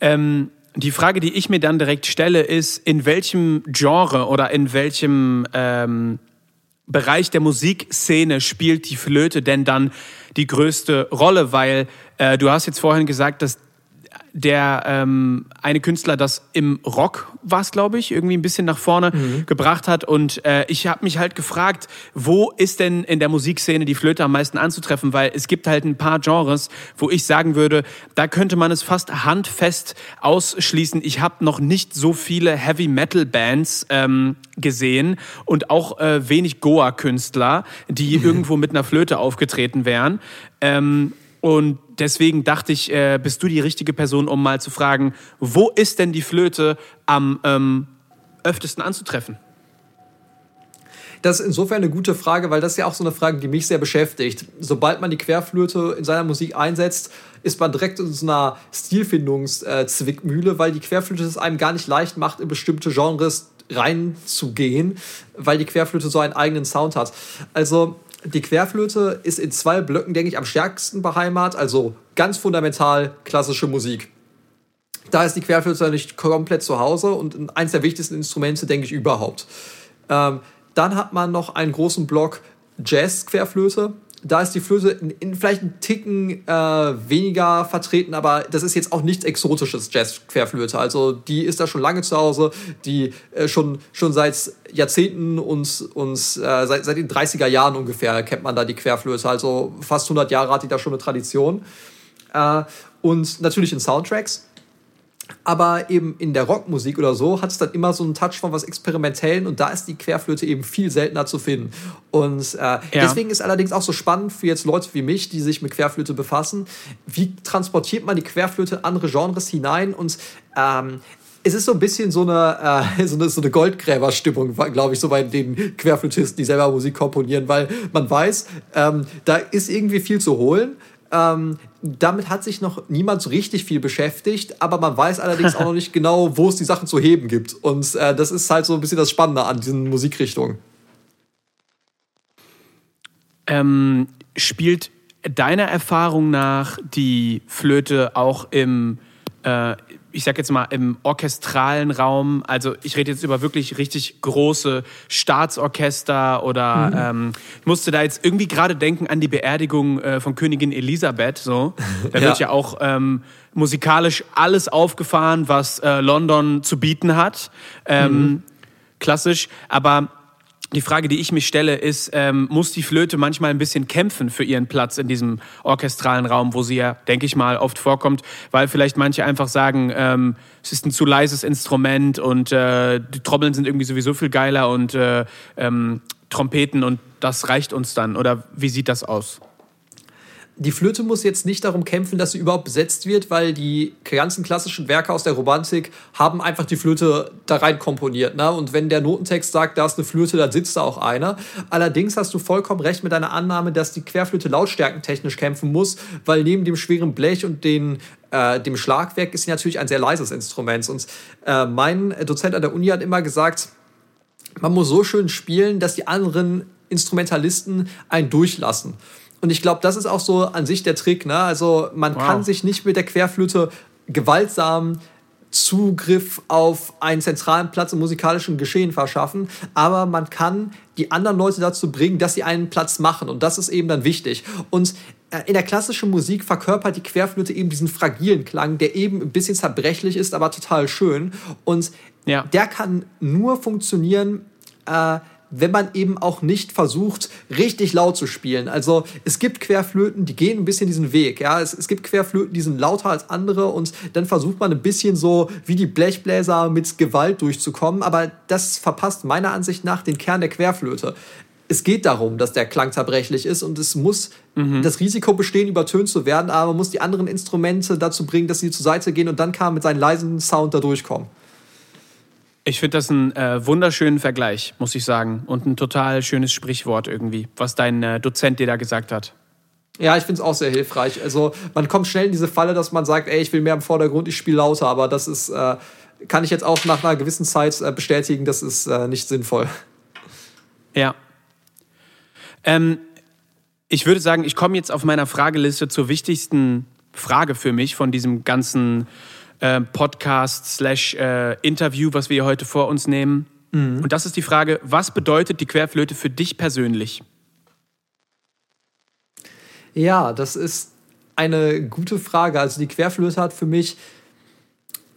Ähm, die Frage, die ich mir dann direkt stelle, ist, in welchem Genre oder in welchem ähm, Bereich der Musikszene spielt die Flöte denn dann die größte Rolle? Weil äh, du hast jetzt vorhin gesagt, dass der ähm, eine Künstler das im Rock war es, glaube ich, irgendwie ein bisschen nach vorne mhm. gebracht hat. Und äh, ich habe mich halt gefragt, wo ist denn in der Musikszene die Flöte am meisten anzutreffen? Weil es gibt halt ein paar Genres, wo ich sagen würde, da könnte man es fast handfest ausschließen. Ich habe noch nicht so viele Heavy Metal Bands ähm, gesehen und auch äh, wenig Goa-Künstler, die mhm. irgendwo mit einer Flöte aufgetreten wären. Ähm, und deswegen dachte ich, äh, bist du die richtige Person, um mal zu fragen, wo ist denn die Flöte am ähm, öftesten anzutreffen? Das ist insofern eine gute Frage, weil das ist ja auch so eine Frage, die mich sehr beschäftigt. Sobald man die Querflöte in seiner Musik einsetzt, ist man direkt in so einer Stilfindungszwickmühle, weil die Querflöte es einem gar nicht leicht macht, in bestimmte Genres reinzugehen, weil die Querflöte so einen eigenen Sound hat. Also die Querflöte ist in zwei Blöcken, denke ich, am stärksten beheimatet, also ganz fundamental klassische Musik. Da ist die Querflöte nicht komplett zu Hause und eins der wichtigsten Instrumente, denke ich, überhaupt. Ähm, dann hat man noch einen großen Block Jazz-Querflöte da ist die Flöte in, in vielleicht einen Ticken äh, weniger vertreten, aber das ist jetzt auch nichts Exotisches, Jazz-Querflöte. Also die ist da schon lange zu Hause, die äh, schon, schon seit Jahrzehnten und, und äh, seit, seit den 30er Jahren ungefähr kennt man da die Querflöte. Also fast 100 Jahre hat die da schon eine Tradition. Äh, und natürlich in Soundtracks. Aber eben in der Rockmusik oder so hat es dann immer so einen Touch von was Experimentellen und da ist die Querflöte eben viel seltener zu finden. Und äh, ja. deswegen ist allerdings auch so spannend für jetzt Leute wie mich, die sich mit Querflöte befassen, wie transportiert man die Querflöte in andere Genres hinein und ähm, es ist so ein bisschen so eine, äh, so eine, so eine Goldgräberstimmung, glaube ich, so bei den Querflötisten, die selber Musik komponieren, weil man weiß, ähm, da ist irgendwie viel zu holen. Ähm, damit hat sich noch niemand so richtig viel beschäftigt, aber man weiß allerdings auch noch nicht genau, wo es die Sachen zu heben gibt. Und äh, das ist halt so ein bisschen das Spannende an diesen Musikrichtungen. Ähm, spielt deiner Erfahrung nach die Flöte auch im, äh, ich sag jetzt mal, im orchestralen Raum, also ich rede jetzt über wirklich richtig große Staatsorchester oder mhm. ähm, ich musste da jetzt irgendwie gerade denken an die Beerdigung äh, von Königin Elisabeth. So. Da ja. wird ja auch ähm, musikalisch alles aufgefahren, was äh, London zu bieten hat. Ähm, mhm. Klassisch. Aber die Frage, die ich mich stelle, ist, ähm, muss die Flöte manchmal ein bisschen kämpfen für ihren Platz in diesem orchestralen Raum, wo sie ja, denke ich mal, oft vorkommt, weil vielleicht manche einfach sagen, ähm, es ist ein zu leises Instrument und äh, die Trommeln sind irgendwie sowieso viel geiler und äh, ähm, Trompeten und das reicht uns dann. Oder wie sieht das aus? Die Flöte muss jetzt nicht darum kämpfen, dass sie überhaupt besetzt wird, weil die ganzen klassischen Werke aus der Romantik haben einfach die Flöte da rein komponiert. Ne? Und wenn der Notentext sagt, da ist eine Flöte, dann sitzt da auch einer. Allerdings hast du vollkommen recht mit deiner Annahme, dass die Querflöte lautstärkentechnisch kämpfen muss, weil neben dem schweren Blech und den äh, dem Schlagwerk ist sie natürlich ein sehr leises Instrument. Und äh, mein Dozent an der Uni hat immer gesagt, man muss so schön spielen, dass die anderen Instrumentalisten einen durchlassen. Und ich glaube, das ist auch so an sich der Trick. Ne? Also man wow. kann sich nicht mit der Querflöte gewaltsam Zugriff auf einen zentralen Platz im musikalischen Geschehen verschaffen, aber man kann die anderen Leute dazu bringen, dass sie einen Platz machen und das ist eben dann wichtig. Und äh, in der klassischen Musik verkörpert die Querflöte eben diesen fragilen Klang, der eben ein bisschen zerbrechlich ist, aber total schön. Und ja. der kann nur funktionieren, äh, wenn man eben auch nicht versucht, richtig laut zu spielen. Also es gibt Querflöten, die gehen ein bisschen diesen Weg. Ja? Es, es gibt Querflöten, die sind lauter als andere und dann versucht man ein bisschen so wie die Blechbläser mit Gewalt durchzukommen. Aber das verpasst meiner Ansicht nach den Kern der Querflöte. Es geht darum, dass der Klang zerbrechlich ist und es muss mhm. das Risiko bestehen, übertönt zu werden, aber man muss die anderen Instrumente dazu bringen, dass sie zur Seite gehen und dann kann man mit seinem leisen Sound da durchkommen. Ich finde das einen äh, wunderschönen Vergleich, muss ich sagen. Und ein total schönes Sprichwort irgendwie, was dein äh, Dozent dir da gesagt hat. Ja, ich finde es auch sehr hilfreich. Also man kommt schnell in diese Falle, dass man sagt, ey, ich will mehr im Vordergrund, ich spiele lauter, aber das ist, äh, kann ich jetzt auch nach einer gewissen Zeit äh, bestätigen, das ist äh, nicht sinnvoll. Ja. Ähm, ich würde sagen, ich komme jetzt auf meiner Frageliste zur wichtigsten Frage für mich von diesem ganzen äh, Podcast slash äh, Interview, was wir hier heute vor uns nehmen. Mhm. Und das ist die Frage, was bedeutet die Querflöte für dich persönlich? Ja, das ist eine gute Frage. Also die Querflöte hat für mich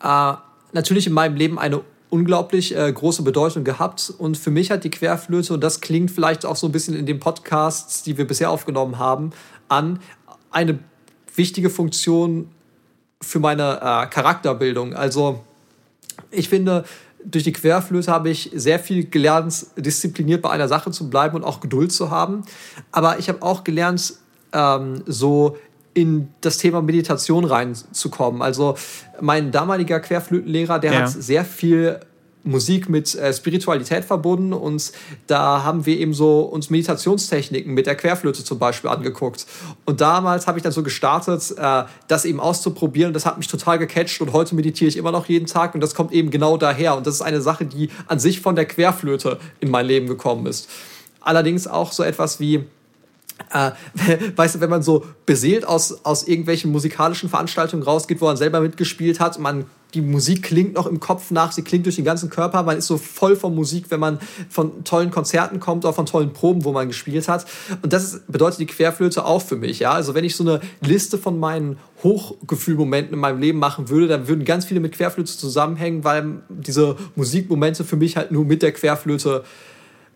äh, natürlich in meinem Leben eine unglaublich äh, große Bedeutung gehabt. Und für mich hat die Querflöte, und das klingt vielleicht auch so ein bisschen in den Podcasts, die wir bisher aufgenommen haben, an, eine wichtige Funktion für meine äh, Charakterbildung. Also ich finde, durch die Querflöte habe ich sehr viel gelernt, diszipliniert bei einer Sache zu bleiben und auch Geduld zu haben. Aber ich habe auch gelernt, ähm, so in das Thema Meditation reinzukommen. Also mein damaliger Querflötenlehrer, der ja. hat sehr viel Musik mit äh, Spiritualität verbunden und da haben wir eben so uns Meditationstechniken mit der Querflöte zum Beispiel angeguckt. Und damals habe ich dann so gestartet, äh, das eben auszuprobieren und das hat mich total gecatcht und heute meditiere ich immer noch jeden Tag und das kommt eben genau daher und das ist eine Sache, die an sich von der Querflöte in mein Leben gekommen ist. Allerdings auch so etwas wie äh, weißt du, wenn man so beseelt aus, aus irgendwelchen musikalischen Veranstaltungen rausgeht, wo man selber mitgespielt hat, man die Musik klingt noch im Kopf nach, sie klingt durch den ganzen Körper, man ist so voll von Musik, wenn man von tollen Konzerten kommt oder von tollen Proben, wo man gespielt hat. Und das bedeutet die Querflöte auch für mich. Ja? Also wenn ich so eine Liste von meinen Hochgefühlmomenten in meinem Leben machen würde, dann würden ganz viele mit Querflöte zusammenhängen, weil diese Musikmomente für mich halt nur mit der Querflöte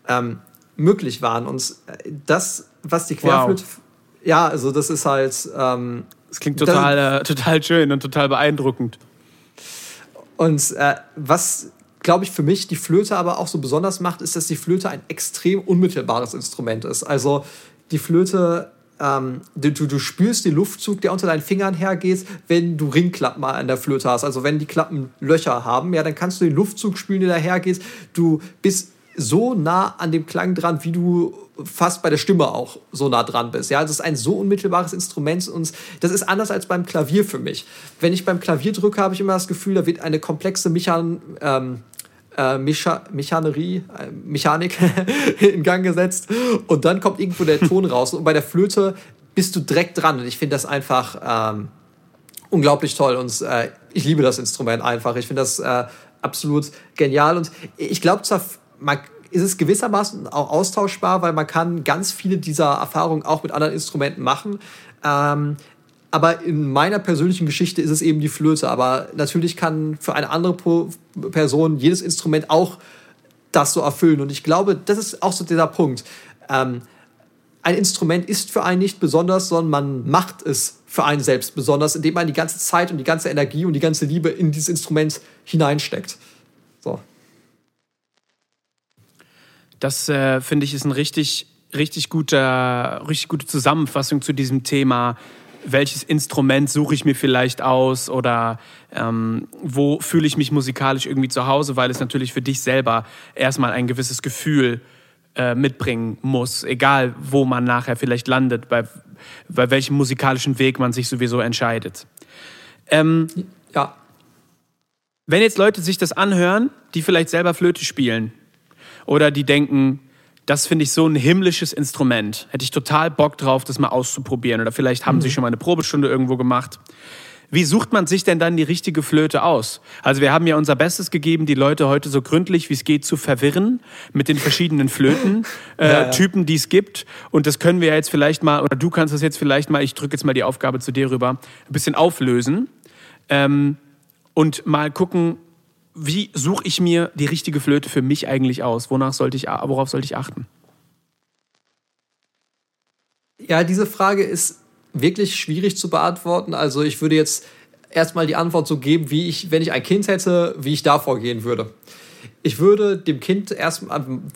ähm, möglich waren. Und das, was die Querflöte... Wow. Ja, also das ist halt... Ähm, das klingt total, das, äh, total schön und total beeindruckend. Und äh, was, glaube ich, für mich die Flöte aber auch so besonders macht, ist, dass die Flöte ein extrem unmittelbares Instrument ist. Also die Flöte ähm, du, du spürst den Luftzug, der unter deinen Fingern hergeht, wenn du Ringklappen an der Flöte hast. Also wenn die Klappen Löcher haben, ja, dann kannst du den Luftzug spüren, der dahergeht. Du bist so nah an dem Klang dran, wie du fast bei der Stimme auch so nah dran bist. Ja, das ist ein so unmittelbares Instrument und das ist anders als beim Klavier für mich. Wenn ich beim Klavier drücke, habe ich immer das Gefühl, da wird eine komplexe Mechan ähm, äh, Mecha Mechanerie, äh, Mechanik in Gang gesetzt und dann kommt irgendwo der Ton raus. Und bei der Flöte bist du direkt dran und ich finde das einfach ähm, unglaublich toll und äh, ich liebe das Instrument einfach. Ich finde das äh, absolut genial und ich glaube zwar, man ist es gewissermaßen auch austauschbar, weil man kann ganz viele dieser Erfahrungen auch mit anderen Instrumenten machen. Ähm, aber in meiner persönlichen Geschichte ist es eben die Flöte. Aber natürlich kann für eine andere Person jedes Instrument auch das so erfüllen. Und ich glaube, das ist auch so dieser Punkt. Ähm, ein Instrument ist für einen nicht besonders, sondern man macht es für einen selbst besonders, indem man die ganze Zeit und die ganze Energie und die ganze Liebe in dieses Instrument hineinsteckt. So. Das äh, finde ich ist ein richtig, richtig guter, richtig gute Zusammenfassung zu diesem Thema. Welches Instrument suche ich mir vielleicht aus oder ähm, wo fühle ich mich musikalisch irgendwie zu Hause, weil es natürlich für dich selber erstmal ein gewisses Gefühl äh, mitbringen muss, egal wo man nachher vielleicht landet, bei, bei welchem musikalischen Weg man sich sowieso entscheidet. Ähm, ja. Wenn jetzt Leute sich das anhören, die vielleicht selber Flöte spielen, oder die denken, das finde ich so ein himmlisches Instrument. Hätte ich total Bock drauf, das mal auszuprobieren. Oder vielleicht haben mhm. sie schon mal eine Probestunde irgendwo gemacht. Wie sucht man sich denn dann die richtige Flöte aus? Also wir haben ja unser Bestes gegeben, die Leute heute so gründlich wie es geht zu verwirren mit den verschiedenen Flöten, äh, ja, ja. Typen, die es gibt. Und das können wir jetzt vielleicht mal, oder du kannst das jetzt vielleicht mal, ich drücke jetzt mal die Aufgabe zu dir rüber, ein bisschen auflösen ähm, und mal gucken, wie suche ich mir die richtige Flöte für mich eigentlich aus? Wonach sollte ich, worauf sollte ich achten? Ja, diese Frage ist wirklich schwierig zu beantworten. Also ich würde jetzt erstmal die Antwort so geben, wie ich, wenn ich ein Kind hätte, wie ich da vorgehen würde ich würde dem Kind erst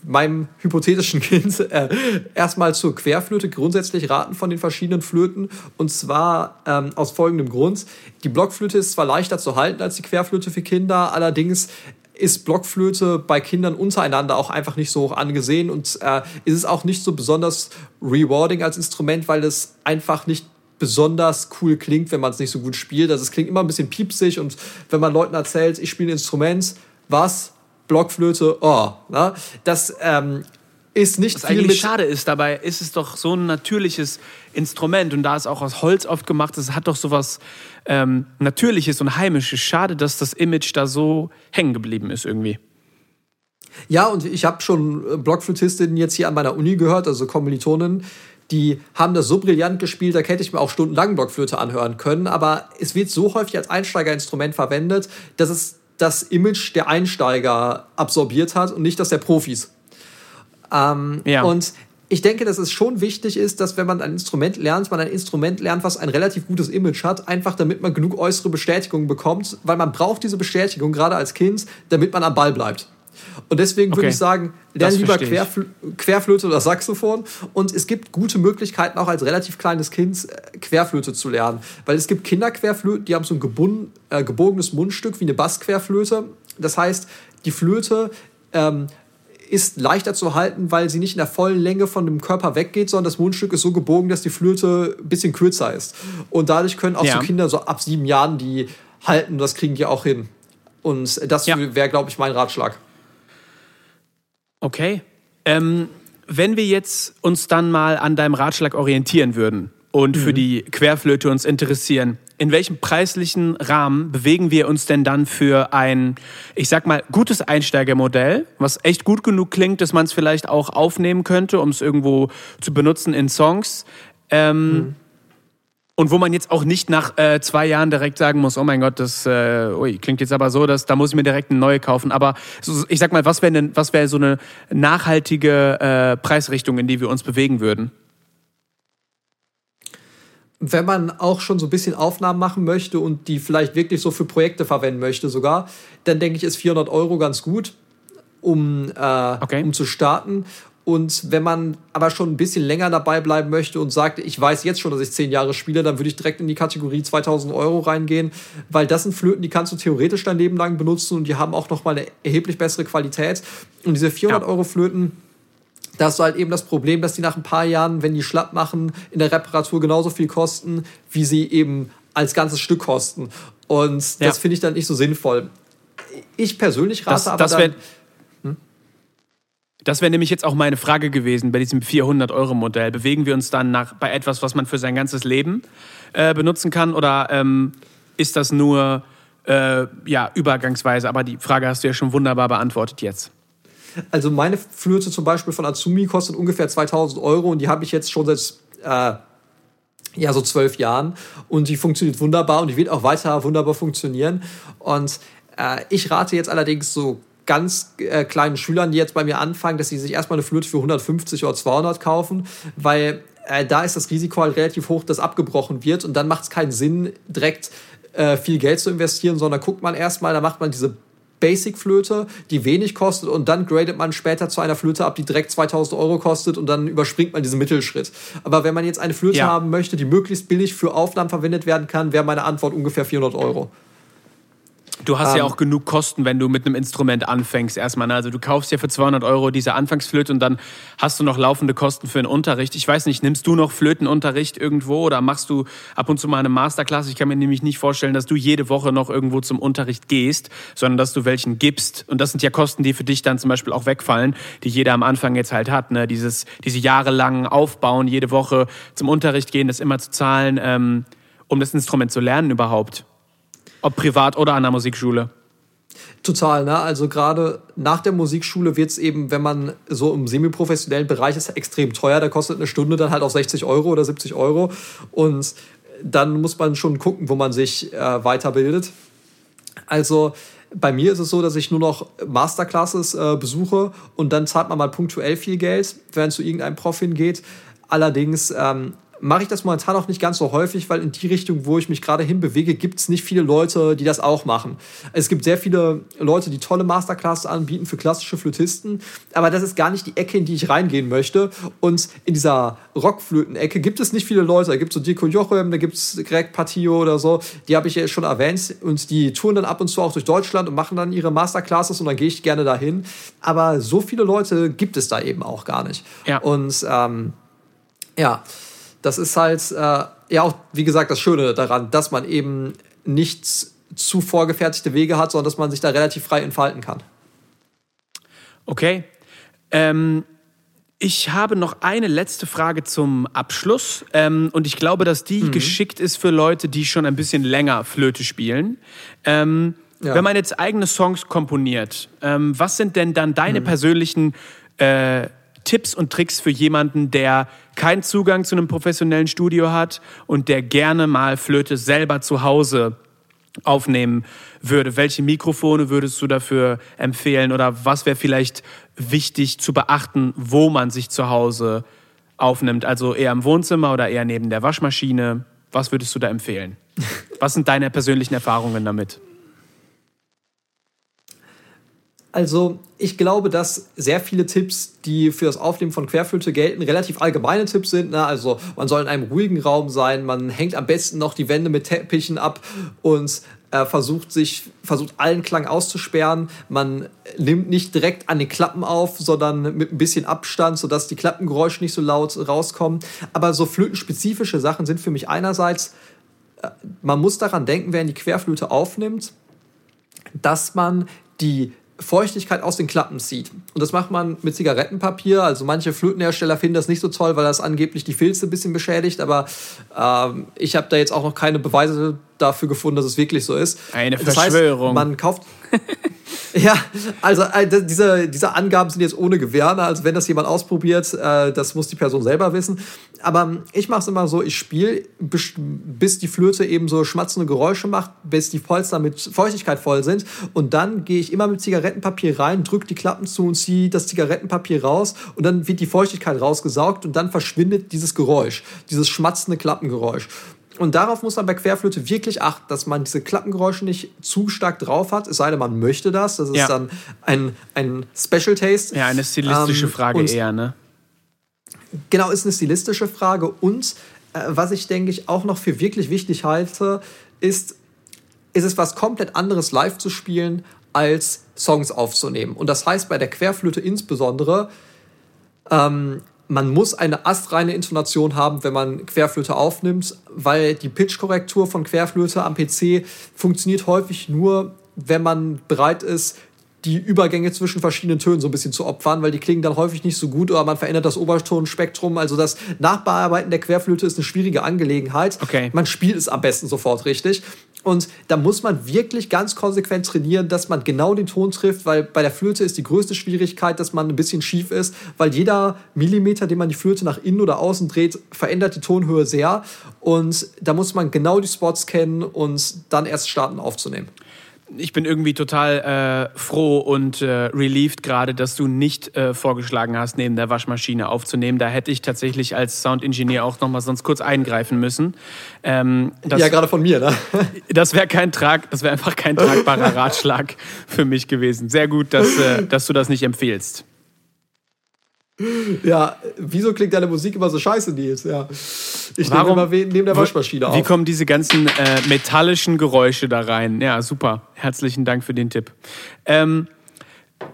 meinem hypothetischen Kind äh, erstmal zur Querflöte grundsätzlich raten von den verschiedenen Flöten und zwar ähm, aus folgendem Grund. Die Blockflöte ist zwar leichter zu halten als die Querflöte für Kinder, allerdings ist Blockflöte bei Kindern untereinander auch einfach nicht so hoch angesehen und äh, ist es auch nicht so besonders rewarding als Instrument, weil es einfach nicht besonders cool klingt, wenn man es nicht so gut spielt. Also es klingt immer ein bisschen piepsig und wenn man Leuten erzählt, ich spiele ein Instrument, was? Blockflöte, oh, na, das ähm, ist nicht Was viel eigentlich schade ist, dabei ist es doch so ein natürliches Instrument und da es auch aus Holz oft gemacht ist, hat doch sowas ähm, Natürliches und Heimisches. Schade, dass das Image da so hängen geblieben ist irgendwie. Ja, und ich habe schon äh, Blockflötistinnen jetzt hier an meiner Uni gehört, also Kommilitonen, die haben das so brillant gespielt, da hätte ich mir auch stundenlang Blockflöte anhören können, aber es wird so häufig als Einsteigerinstrument verwendet, dass es das Image der Einsteiger absorbiert hat und nicht das der Profis. Ähm, ja. Und ich denke, dass es schon wichtig ist, dass wenn man ein Instrument lernt, man ein Instrument lernt, was ein relativ gutes Image hat, einfach damit man genug äußere Bestätigung bekommt, weil man braucht diese Bestätigung gerade als Kind, damit man am Ball bleibt. Und deswegen okay. würde ich sagen, lerne lieber Querfl Querflöte oder Saxophon. Und es gibt gute Möglichkeiten, auch als relativ kleines Kind äh, Querflöte zu lernen. Weil es gibt Kinderquerflöten, die haben so ein gebunden, äh, gebogenes Mundstück wie eine Bassquerflöte. Das heißt, die Flöte ähm, ist leichter zu halten, weil sie nicht in der vollen Länge von dem Körper weggeht, sondern das Mundstück ist so gebogen, dass die Flöte ein bisschen kürzer ist. Und dadurch können auch ja. so Kinder so ab sieben Jahren die halten. Das kriegen die auch hin. Und das ja. wäre, glaube ich, mein Ratschlag. Okay. Ähm, wenn wir jetzt uns dann mal an deinem Ratschlag orientieren würden und mhm. für die Querflöte uns interessieren, in welchem preislichen Rahmen bewegen wir uns denn dann für ein, ich sag mal, gutes Einsteigermodell, was echt gut genug klingt, dass man es vielleicht auch aufnehmen könnte, um es irgendwo zu benutzen in Songs? Ähm, mhm. Und wo man jetzt auch nicht nach äh, zwei Jahren direkt sagen muss, oh mein Gott, das äh, ui, klingt jetzt aber so, dass da muss ich mir direkt eine neue kaufen. Aber so, ich sag mal, was wäre was wäre so eine nachhaltige äh, Preisrichtung, in die wir uns bewegen würden? Wenn man auch schon so ein bisschen Aufnahmen machen möchte und die vielleicht wirklich so für Projekte verwenden möchte sogar, dann denke ich, ist 400 Euro ganz gut, um, äh, okay. um zu starten. Und wenn man aber schon ein bisschen länger dabei bleiben möchte und sagt, ich weiß jetzt schon, dass ich zehn Jahre spiele, dann würde ich direkt in die Kategorie 2000 Euro reingehen, weil das sind Flöten, die kannst du theoretisch dein Leben lang benutzen und die haben auch nochmal eine erheblich bessere Qualität. Und diese 400 ja. Euro Flöten, da hast du halt eben das Problem, dass die nach ein paar Jahren, wenn die schlapp machen, in der Reparatur genauso viel kosten, wie sie eben als ganzes Stück kosten. Und das ja. finde ich dann nicht so sinnvoll. Ich persönlich rate das, aber das dann das wäre nämlich jetzt auch meine Frage gewesen bei diesem 400-Euro-Modell. Bewegen wir uns dann nach, bei etwas, was man für sein ganzes Leben äh, benutzen kann? Oder ähm, ist das nur äh, ja, übergangsweise. Aber die Frage hast du ja schon wunderbar beantwortet jetzt. Also meine Flöte zum Beispiel von Azumi kostet ungefähr 2000 Euro und die habe ich jetzt schon seit äh, ja so zwölf Jahren und die funktioniert wunderbar und die wird auch weiter wunderbar funktionieren. Und äh, ich rate jetzt allerdings so ganz äh, kleinen Schülern, die jetzt bei mir anfangen, dass sie sich erstmal eine Flöte für 150 oder 200 kaufen, weil äh, da ist das Risiko halt relativ hoch, dass abgebrochen wird und dann macht es keinen Sinn, direkt äh, viel Geld zu investieren, sondern guckt man erstmal, da macht man diese Basic-Flöte, die wenig kostet und dann gradet man später zu einer Flöte ab, die direkt 2000 Euro kostet und dann überspringt man diesen Mittelschritt. Aber wenn man jetzt eine Flöte ja. haben möchte, die möglichst billig für Aufnahmen verwendet werden kann, wäre meine Antwort ungefähr 400 Euro. Du hast um, ja ähm. auch genug Kosten, wenn du mit einem Instrument anfängst erstmal. Ne? Also du kaufst ja für 200 Euro diese Anfangsflöte und dann hast du noch laufende Kosten für den Unterricht. Ich weiß nicht, nimmst du noch Flötenunterricht irgendwo oder machst du ab und zu mal eine Masterclass? Ich kann mir nämlich nicht vorstellen, dass du jede Woche noch irgendwo zum Unterricht gehst, sondern dass du welchen gibst. Und das sind ja Kosten, die für dich dann zum Beispiel auch wegfallen, die jeder am Anfang jetzt halt hat. Ne? Dieses, diese jahrelangen Aufbauen, jede Woche zum Unterricht gehen, das immer zu zahlen, ähm, um das Instrument zu lernen überhaupt. Ob privat oder an der Musikschule. Total, ne? Also gerade nach der Musikschule wird es eben, wenn man so im semiprofessionellen Bereich ist, extrem teuer. Da kostet eine Stunde dann halt auch 60 Euro oder 70 Euro. Und dann muss man schon gucken, wo man sich äh, weiterbildet. Also bei mir ist es so, dass ich nur noch Masterclasses äh, besuche und dann zahlt man mal punktuell viel Geld, wenn es zu irgendeinem Prof hingeht. Allerdings ähm, mache ich das momentan auch nicht ganz so häufig, weil in die Richtung, wo ich mich gerade hinbewege, gibt es nicht viele Leute, die das auch machen. Es gibt sehr viele Leute, die tolle Masterclasses anbieten für klassische Flötisten, aber das ist gar nicht die Ecke, in die ich reingehen möchte. Und in dieser Rockflöten-Ecke gibt es nicht viele Leute. Da gibt es so Dirko Jochem, da gibt es Greg Patio oder so, die habe ich ja schon erwähnt und die touren dann ab und zu auch durch Deutschland und machen dann ihre Masterclasses und dann gehe ich gerne dahin. Aber so viele Leute gibt es da eben auch gar nicht. Ja. Und ähm, ja, das ist halt äh, ja auch, wie gesagt, das Schöne daran, dass man eben nicht zu vorgefertigte Wege hat, sondern dass man sich da relativ frei entfalten kann. Okay. Ähm, ich habe noch eine letzte Frage zum Abschluss. Ähm, und ich glaube, dass die mhm. geschickt ist für Leute, die schon ein bisschen länger Flöte spielen. Ähm, ja. Wenn man jetzt eigene Songs komponiert, ähm, was sind denn dann deine mhm. persönlichen äh, Tipps und Tricks für jemanden, der keinen Zugang zu einem professionellen Studio hat und der gerne mal Flöte selber zu Hause aufnehmen würde? Welche Mikrofone würdest du dafür empfehlen oder was wäre vielleicht wichtig zu beachten, wo man sich zu Hause aufnimmt? Also eher im Wohnzimmer oder eher neben der Waschmaschine? Was würdest du da empfehlen? Was sind deine persönlichen Erfahrungen damit? Also ich glaube, dass sehr viele Tipps, die für das Aufnehmen von Querflöte gelten, relativ allgemeine Tipps sind. Ne? Also man soll in einem ruhigen Raum sein, man hängt am besten noch die Wände mit Teppichen ab und äh, versucht sich, versucht allen Klang auszusperren. Man nimmt nicht direkt an den Klappen auf, sondern mit ein bisschen Abstand, sodass die Klappengeräusche nicht so laut rauskommen. Aber so flötenspezifische Sachen sind für mich einerseits, äh, man muss daran denken, wer in die Querflöte aufnimmt, dass man die Feuchtigkeit aus den Klappen zieht. Und das macht man mit Zigarettenpapier. Also manche Flötenhersteller finden das nicht so toll, weil das angeblich die Filze ein bisschen beschädigt. Aber ähm, ich habe da jetzt auch noch keine Beweise dafür gefunden, dass es wirklich so ist. Eine Verschwörung. Das heißt, man kauft. ja, also äh, diese, diese Angaben sind jetzt ohne Gewähr. Ne? Also wenn das jemand ausprobiert, äh, das muss die Person selber wissen. Aber ähm, ich mache es immer so, ich spiele, bis die Flöte eben so schmatzende Geräusche macht, bis die Polster mit Feuchtigkeit voll sind. Und dann gehe ich immer mit Zigarettenpapier rein, drücke die Klappen zu und ziehe das Zigarettenpapier raus. Und dann wird die Feuchtigkeit rausgesaugt und dann verschwindet dieses Geräusch, dieses schmatzende Klappengeräusch. Und darauf muss man bei Querflöte wirklich achten, dass man diese Klappengeräusche nicht zu stark drauf hat, es sei denn, man möchte das. Das ist ja. dann ein, ein Special Taste. Ja, eine stilistische ähm, Frage eher, ne? Genau, ist eine stilistische Frage. Und äh, was ich, denke ich, auch noch für wirklich wichtig halte, ist, ist es was komplett anderes live zu spielen, als Songs aufzunehmen. Und das heißt bei der Querflöte insbesondere, ähm, man muss eine astreine Intonation haben, wenn man Querflöte aufnimmt, weil die Pitchkorrektur von Querflöte am PC funktioniert häufig nur, wenn man bereit ist, die Übergänge zwischen verschiedenen Tönen so ein bisschen zu opfern, weil die klingen dann häufig nicht so gut oder man verändert das Obertonspektrum. Also das Nachbearbeiten der Querflöte ist eine schwierige Angelegenheit. Okay. Man spielt es am besten sofort richtig. Und da muss man wirklich ganz konsequent trainieren, dass man genau den Ton trifft, weil bei der Flöte ist die größte Schwierigkeit, dass man ein bisschen schief ist, weil jeder Millimeter, den man die Flöte nach innen oder außen dreht, verändert die Tonhöhe sehr. Und da muss man genau die Spots kennen und dann erst starten aufzunehmen ich bin irgendwie total äh, froh und äh, relieved gerade, dass du nicht äh, vorgeschlagen hast, neben der Waschmaschine aufzunehmen. Da hätte ich tatsächlich als Soundingenieur auch noch mal sonst kurz eingreifen müssen. Ähm, das, ja, gerade von mir, ne? Das wäre kein Trag, das wäre einfach kein tragbarer Ratschlag für mich gewesen. Sehr gut, dass, äh, dass du das nicht empfehlst. Ja, wieso klingt deine Musik immer so scheiße, Nils? Ja. Ich Warum, nehme immer neben der Waschmaschine auf. Wie kommen diese ganzen äh, metallischen Geräusche da rein? Ja, super. Herzlichen Dank für den Tipp. Ähm,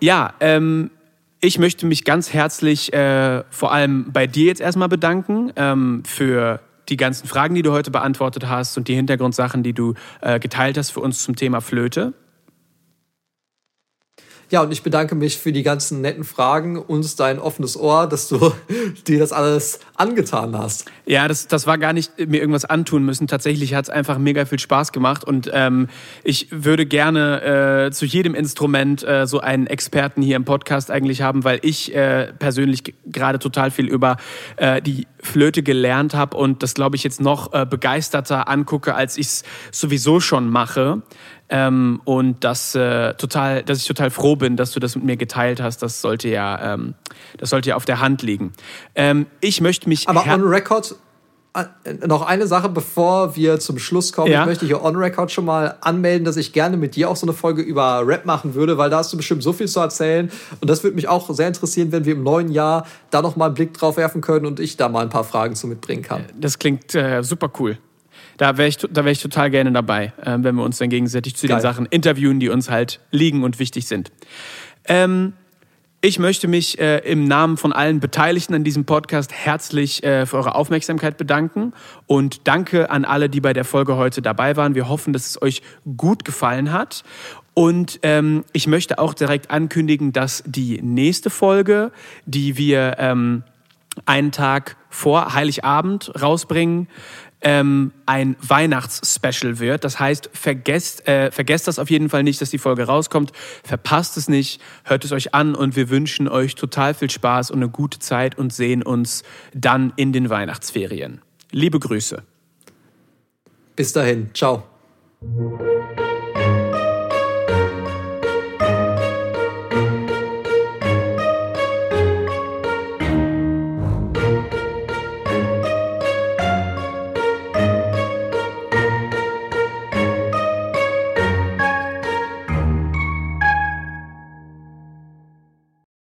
ja, ähm, ich möchte mich ganz herzlich äh, vor allem bei dir jetzt erstmal bedanken ähm, für die ganzen Fragen, die du heute beantwortet hast und die Hintergrundsachen, die du äh, geteilt hast für uns zum Thema Flöte. Ja, und ich bedanke mich für die ganzen netten Fragen und dein offenes Ohr, dass du dir das alles angetan hast. Ja, das, das war gar nicht mir irgendwas antun müssen. Tatsächlich hat es einfach mega viel Spaß gemacht und ähm, ich würde gerne äh, zu jedem Instrument äh, so einen Experten hier im Podcast eigentlich haben, weil ich äh, persönlich gerade total viel über äh, die Flöte gelernt habe und das, glaube ich, jetzt noch äh, begeisterter angucke, als ich es sowieso schon mache. Ähm, und das, äh, total, dass ich total froh bin, dass du das mit mir geteilt hast. Das sollte ja, ähm, das sollte ja auf der Hand liegen. Ähm, ich möchte mich. Aber on record, äh, noch eine Sache, bevor wir zum Schluss kommen. Ja. Ich möchte hier on record schon mal anmelden, dass ich gerne mit dir auch so eine Folge über Rap machen würde, weil da hast du bestimmt so viel zu erzählen. Und das würde mich auch sehr interessieren, wenn wir im neuen Jahr da noch mal einen Blick drauf werfen können und ich da mal ein paar Fragen zu mitbringen kann. Das klingt äh, super cool. Da wäre ich, wär ich total gerne dabei, äh, wenn wir uns dann gegenseitig zu Geil. den Sachen interviewen, die uns halt liegen und wichtig sind. Ähm, ich möchte mich äh, im Namen von allen Beteiligten an diesem Podcast herzlich äh, für eure Aufmerksamkeit bedanken und danke an alle, die bei der Folge heute dabei waren. Wir hoffen, dass es euch gut gefallen hat. Und ähm, ich möchte auch direkt ankündigen, dass die nächste Folge, die wir ähm, einen Tag vor Heiligabend rausbringen, ähm, ein Weihnachtsspecial wird. Das heißt, vergesst, äh, vergesst das auf jeden Fall nicht, dass die Folge rauskommt. Verpasst es nicht, hört es euch an und wir wünschen euch total viel Spaß und eine gute Zeit und sehen uns dann in den Weihnachtsferien. Liebe Grüße. Bis dahin, ciao.